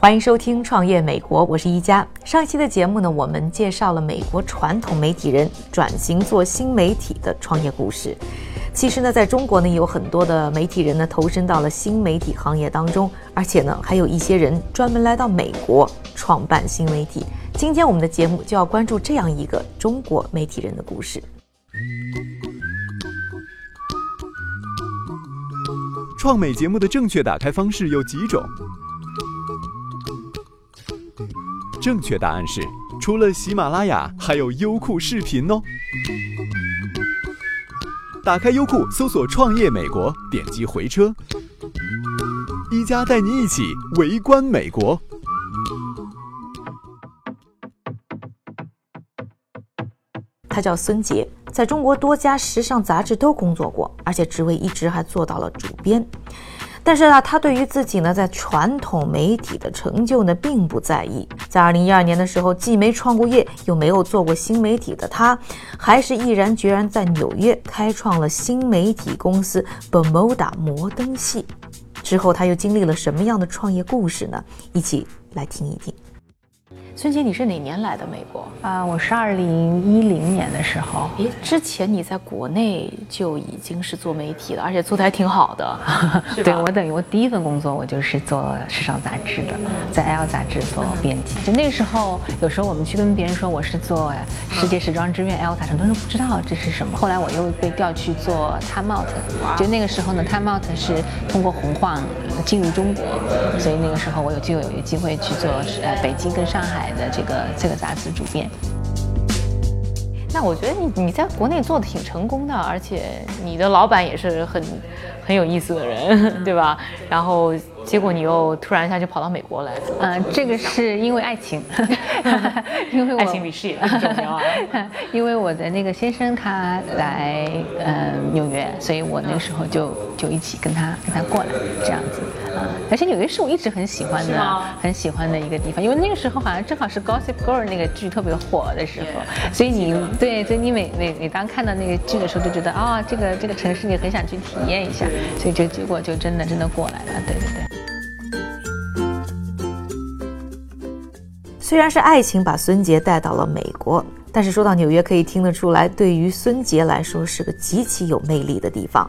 欢迎收听《创业美国》，我是一加。上一期的节目呢，我们介绍了美国传统媒体人转型做新媒体的创业故事。其实呢，在中国呢，有很多的媒体人呢投身到了新媒体行业当中，而且呢，还有一些人专门来到美国创办新媒体。今天我们的节目就要关注这样一个中国媒体人的故事。创美节目的正确打开方式有几种？正确答案是，除了喜马拉雅，还有优酷视频哦。打开优酷，搜索“创业美国”，点击回车，一加带你一起围观美国。他叫孙杰，在中国多家时尚杂志都工作过，而且职位一直还做到了主编。但是呢，他对于自己呢在传统媒体的成就呢并不在意。在二零一二年的时候，既没创过业，又没有做过新媒体的他，还是毅然决然在纽约开创了新媒体公司 Bermuda 摩登系。之后他又经历了什么样的创业故事呢？一起来听一听。孙杰，你是哪年来的美国啊？我是二零一零年的时候。诶，之前你在国内就已经是做媒体了，而且做的还挺好的，对我等于我第一份工作，我就是做时尚杂志的，在 L 杂志做编辑。就那个时候，有时候我们去跟别人说我是做世界时装之愿 L 杂志，很多人不知道这是什么。后来我又被调去做 Time Out，就那个时候呢，Time Out 是通过红晃进入中国，所以那个时候我有就有一个机会去做呃北京跟上海。的这个这个杂志主编，那我觉得你你在国内做的挺成功的，而且你的老板也是很很有意思的人，对吧？然后。结果你又突然一下就跑到美国来，嗯，这个是因为爱情，因为爱情比事业更重要啊。因为我的那个先生他来嗯纽约，所以我那个时候就就一起跟他跟他过来这样子啊。而且纽约是我一直很喜欢的，很喜欢的一个地方，因为那个时候好像正好是《Gossip Girl》那个剧特别火的时候，所以你对，所以你每每每当看到那个剧的时候，就觉得啊，这个这个城市你很想去体验一下，所以就结果就真的真的过来了，对对对。虽然是爱情把孙杰带到了美国，但是说到纽约，可以听得出来，对于孙杰来说是个极其有魅力的地方。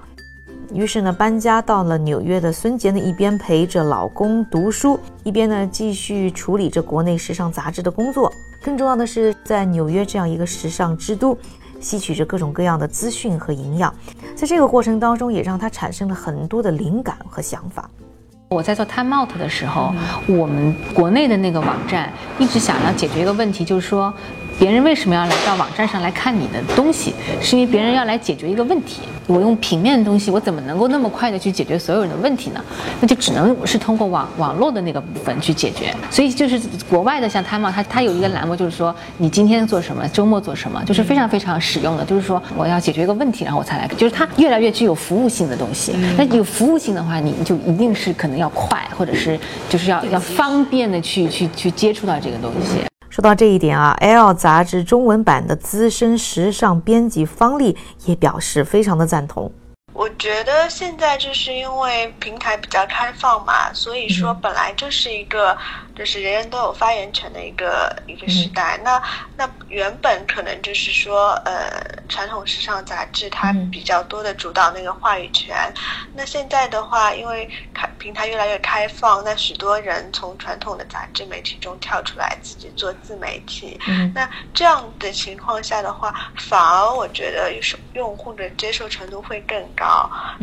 于是呢，搬家到了纽约的孙杰呢，一边陪着老公读书，一边呢继续处理着国内时尚杂志的工作。更重要的是，在纽约这样一个时尚之都，吸取着各种各样的资讯和营养。在这个过程当中，也让他产生了很多的灵感和想法。我在做 Time Out 的时候，我们国内的那个网站一直想要解决一个问题，就是说。别人为什么要来到网站上来看你的东西？是因为别人要来解决一个问题。我用平面的东西，我怎么能够那么快的去解决所有人的问题呢？那就只能是通过网网络的那个部分去解决。所以就是国外的像 Time，它它有一个栏目，就是说你今天做什么，周末做什么，就是非常非常实用的。就是说我要解决一个问题，然后我才来，就是它越来越具有服务性的东西。那有服务性的话，你就一定是可能要快，或者是就是要要方便的去去去接触到这个东西。说到这一点啊，《L》杂志中文版的资深时尚编辑方丽也表示非常的赞同。我觉得现在就是因为平台比较开放嘛，所以说本来就是一个。就是人人都有发言权的一个一个时代。那那原本可能就是说，呃，传统时尚杂志它比较多的主导那个话语权。那现在的话，因为开平台越来越开放，那许多人从传统的杂志媒体中跳出来，自己做自媒体。那这样的情况下的话，反而我觉得用用户的接受程度会更高。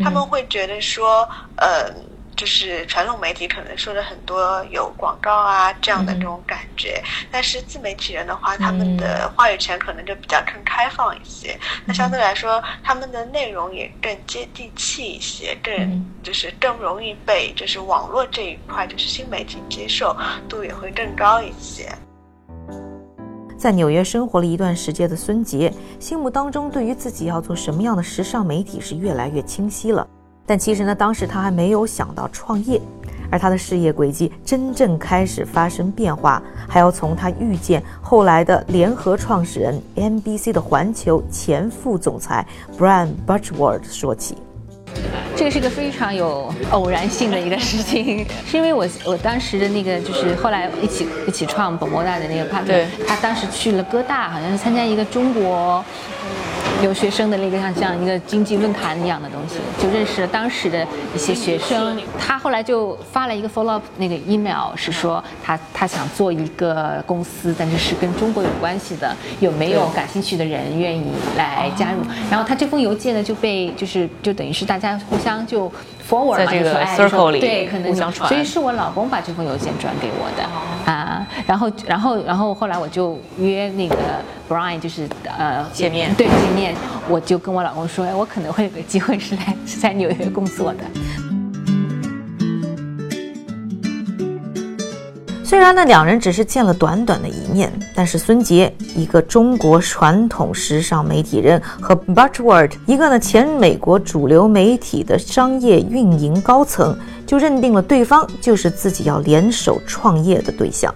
他们会觉得说，呃。就是传统媒体可能说的很多有广告啊这样的这种感觉，但是自媒体人的话，他们的话语权可能就比较更开放一些。那相对来说，他们的内容也更接地气一些，更就是更容易被就是网络这一块就是新媒体接受度也会更高一些。在纽约生活了一段时间的孙杰，心目当中对于自己要做什么样的时尚媒体是越来越清晰了。但其实呢，当时他还没有想到创业，而他的事业轨迹真正开始发生变化，还要从他遇见后来的联合创始人 NBC 的环球前副总裁 Brian Butchword 说起。这个是一个非常有偶然性的一个事情，是因为我我当时的那个就是后来一起一起创本莫大的那个 partner，他当时去了哥大，好像是参加一个中国。留学生的那个像像一个经济论坛一样的东西，就认识了当时的一些学生。他后来就发了一个 follow up 那个 email，是说他他想做一个公司，但是是跟中国有关系的，有没有感兴趣的人愿意来加入？然后他这封邮件呢就被就是就等于是大家互相就 forward 在这个 circle 里对，可能互相传。所以是我老公把这封邮件转给我的啊。然后然后然后后来我就约那个 Brian，就是呃见面对见面。我就跟我老公说，我可能会有个机会是来是在纽约工作的。虽然呢，两人只是见了短短的一面，但是孙杰，一个中国传统时尚媒体人，和 Butchword，一个呢前美国主流媒体的商业运营高层，就认定了对方就是自己要联手创业的对象。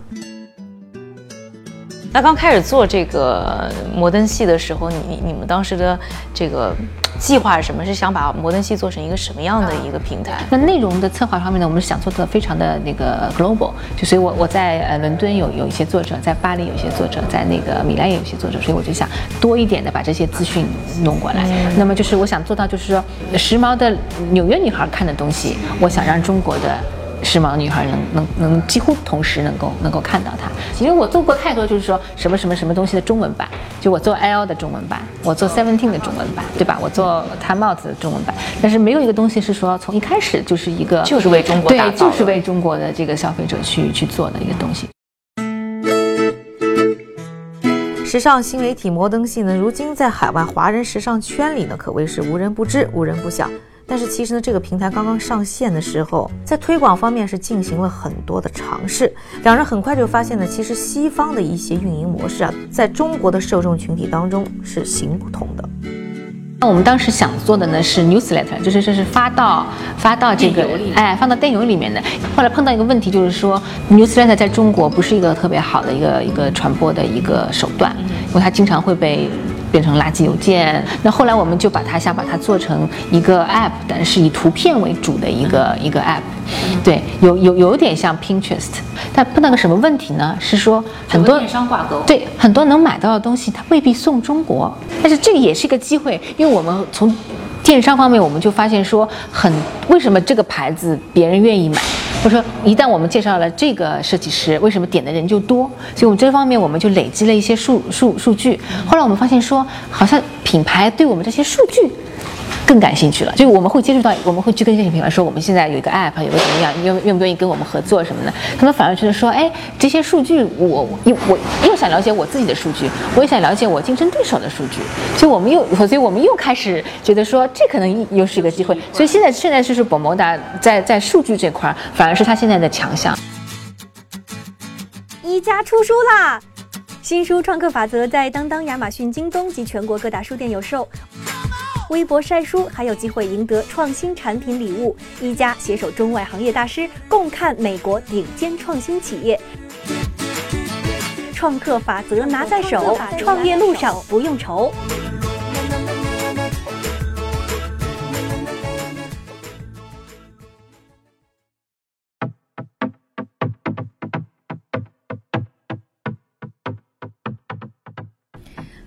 那刚开始做这个摩登系的时候，你你你们当时的这个计划是什么？是想把摩登系做成一个什么样的一个平台？那内容的策划方面呢，我们是想做的非常的那个 global，就所以我我在呃伦敦有有一些作者，在巴黎有一些作者，在那个米兰也有一些作者，所以我就想多一点的把这些资讯弄过来。那么就是我想做到，就是说时髦的纽约女孩看的东西，我想让中国的。时髦女孩能能能几乎同时能够能够看到它，因为我做过太多，就是说什么什么什么东西的中文版，就我做 L 的中文版，我做 Seventeen 的中文版，对吧？我做 Time Out 的中文版，但是没有一个东西是说从一开始就是一个就是为中国对，就是为中国的这个消费者去去做的一个东西。时尚新媒体摩登系呢，如今在海外华人时尚圈里呢，可谓是无人不知，无人不晓。但是其实呢，这个平台刚刚上线的时候，在推广方面是进行了很多的尝试。两人很快就发现呢，其实西方的一些运营模式啊，在中国的受众群体当中是行不通的。那我们当时想做的呢是 newsletter，就是这是发到发到这个哎，放到电邮里面的。后来碰到一个问题，就是说 newsletter 在中国不是一个特别好的一个一个传播的一个手段，因为它经常会被。变成垃圾邮件。那后来我们就把它想把它做成一个 app，但是以图片为主的一个一个 app。对，有有有点像 Pinterest，但碰到个什么问题呢？是说很多电商挂钩。对，很多能买到的东西它未必送中国，但是这个也是一个机会，因为我们从电商方面我们就发现说，很为什么这个牌子别人愿意买。我说，一旦我们介绍了这个设计师，为什么点的人就多？所以我们这方面我们就累积了一些数数数据。后来我们发现说，好像品牌对我们这些数据。更感兴趣了，就我们会接触到，我们会去跟这些品牌说，我们现在有一个 app，有个怎么样，愿愿不愿意跟我们合作什么的？他们反而觉得说，哎，这些数据，我又我又想了解我自己的数据，我也想了解我竞争对手的数据，所以我们又，所以我们又开始觉得说，这可能又是一个机会。所以现在现在就是宝摩达在在数据这块，反而是他现在的强项。一家出书啦，新书《创客法则》在当当、亚马逊、京东及全国各大书店有售。微博晒书还有机会赢得创新产品礼物，一家携手中外行业大师共看美国顶尖创新企业，创客法则拿在手，创业路上不用愁。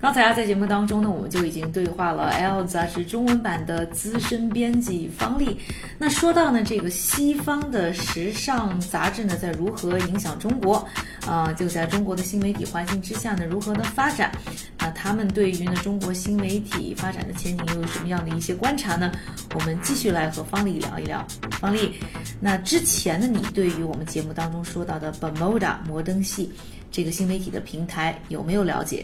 刚才啊，在节目当中呢，我们就已经对话了《L》杂志中文版的资深编辑方丽。那说到呢，这个西方的时尚杂志呢，在如何影响中国？啊，就在中国的新媒体环境之下呢，如何的发展？那他们对于呢中国新媒体发展的前景又有什么样的一些观察呢？我们继续来和方丽聊一聊。方丽，那之前呢，你对于我们节目当中说到的 Bermuda 摩登系这个新媒体的平台有没有了解？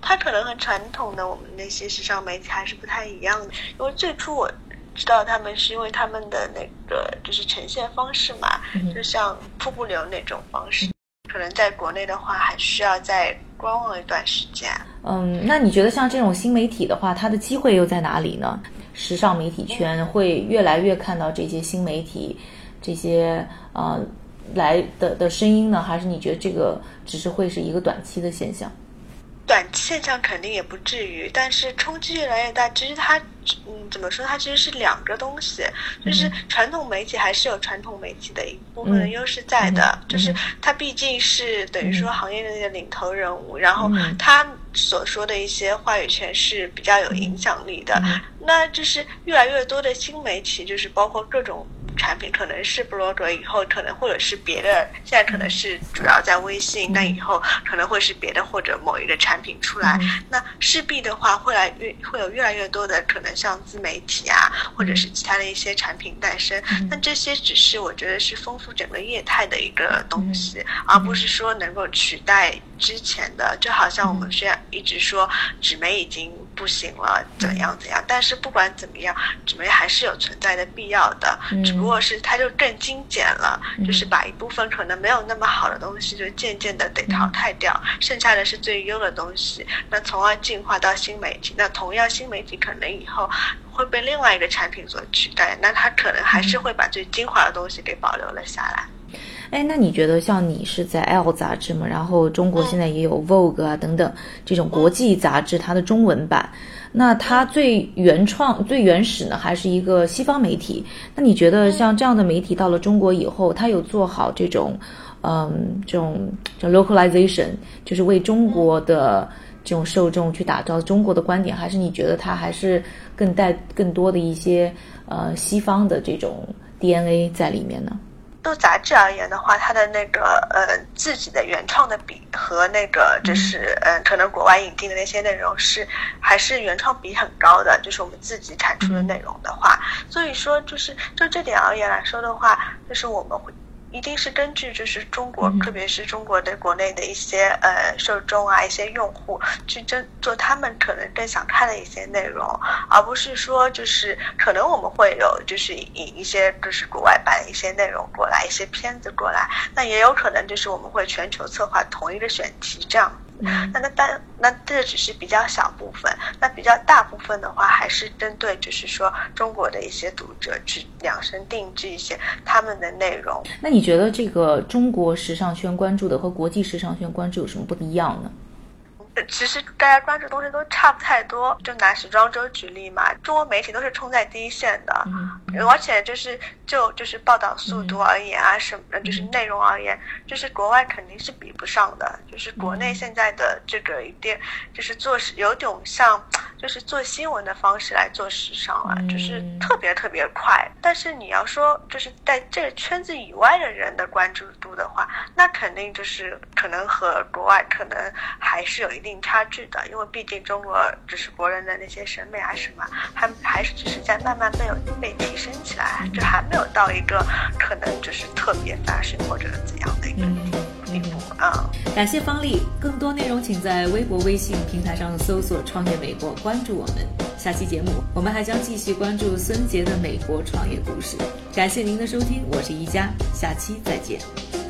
它可能和传统的我们那些时尚媒体还是不太一样的，因为最初我知道他们是因为他们的那个就是呈现方式嘛，就像瀑布流那种方式，可能在国内的话还需要再观望一段时间。嗯，那你觉得像这种新媒体的话，它的机会又在哪里呢？时尚媒体圈会越来越看到这些新媒体这些呃来的的声音呢，还是你觉得这个只是会是一个短期的现象？短期现象肯定也不至于，但是冲击越来越大。其实它，嗯，怎么说？它其实是两个东西，就是传统媒体还是有传统媒体的一部分的优势在的，就是它毕竟是等于说行业的那个领头人物，然后他所说的一些话语权是比较有影响力的。那就是越来越多的新媒体，就是包括各种。产品可能是 blog，以后可能或者是别的，现在可能是主要在微信，那以后可能会是别的或者某一个产品出来，那势必的话会来越会有越来越多的可能像自媒体啊，或者是其他的一些产品诞生。那这些只是我觉得是丰富整个业态的一个东西，而不是说能够取代之前的。就好像我们虽然一直说纸媒已经。不行了，怎样怎样？但是不管怎么样，纸媒还是有存在的必要的，只不过是它就更精简了，就是把一部分可能没有那么好的东西，就渐渐的得淘汰掉，剩下的是最优的东西，那从而进化到新媒体。那同样，新媒体可能以后会被另外一个产品所取代，那它可能还是会把最精华的东西给保留了下来。哎，那你觉得像你是在《L》杂志嘛？然后中国现在也有《Vogue》啊等等这种国际杂志，它的中文版，那它最原创、最原始呢，还是一个西方媒体？那你觉得像这样的媒体到了中国以后，它有做好这种，嗯，这种叫 localization，就是为中国的这种受众去打造中国的观点，还是你觉得它还是更带更多的一些呃西方的这种 DNA 在里面呢？就杂志而言的话，它的那个呃自己的原创的比和那个就是嗯可能国外引进的那些内容是还是原创比很高的，就是我们自己产出的内容的话，所以说就是就这点而言来说的话，就是我们会。一定是根据就是中国，特别是中国的国内的一些呃受众啊，一些用户去真做他们可能更想看的一些内容，而不是说就是可能我们会有就是引一些就是国外版的一些内容过来，一些片子过来，那也有可能就是我们会全球策划同一个选题这样。那那但那这只是比较小部分，那比较大部分的话，还是针对就是说中国的一些读者去量身定制一些他们的内容。那你觉得这个中国时尚圈关注的和国际时尚圈关注有什么不一样呢？其实大家关注东西都差不太多，就拿时装周举例嘛，中国媒体都是冲在第一线的，而且就是就就是报道速度而言啊，什么就是内容而言，就是国外肯定是比不上的，就是国内现在的这个一定就是做事有种像就是做新闻的方式来做时尚了，就是特别特别快。但是你要说就是在这个圈子以外的人的关注度的话，那肯定就是可能和国外可能还是有一。定差距的，因为毕竟中国只是国人的那些审美啊什么，还还是只是在慢慢被有被提升起来，就还没有到一个可能就是特别发生或者怎样的一个地步啊。感谢方丽，更多内容请在微博、微信平台上搜索“创业美国”，关注我们。下期节目我们还将继续关注孙杰的美国创业故事。感谢您的收听，我是宜家，下期再见。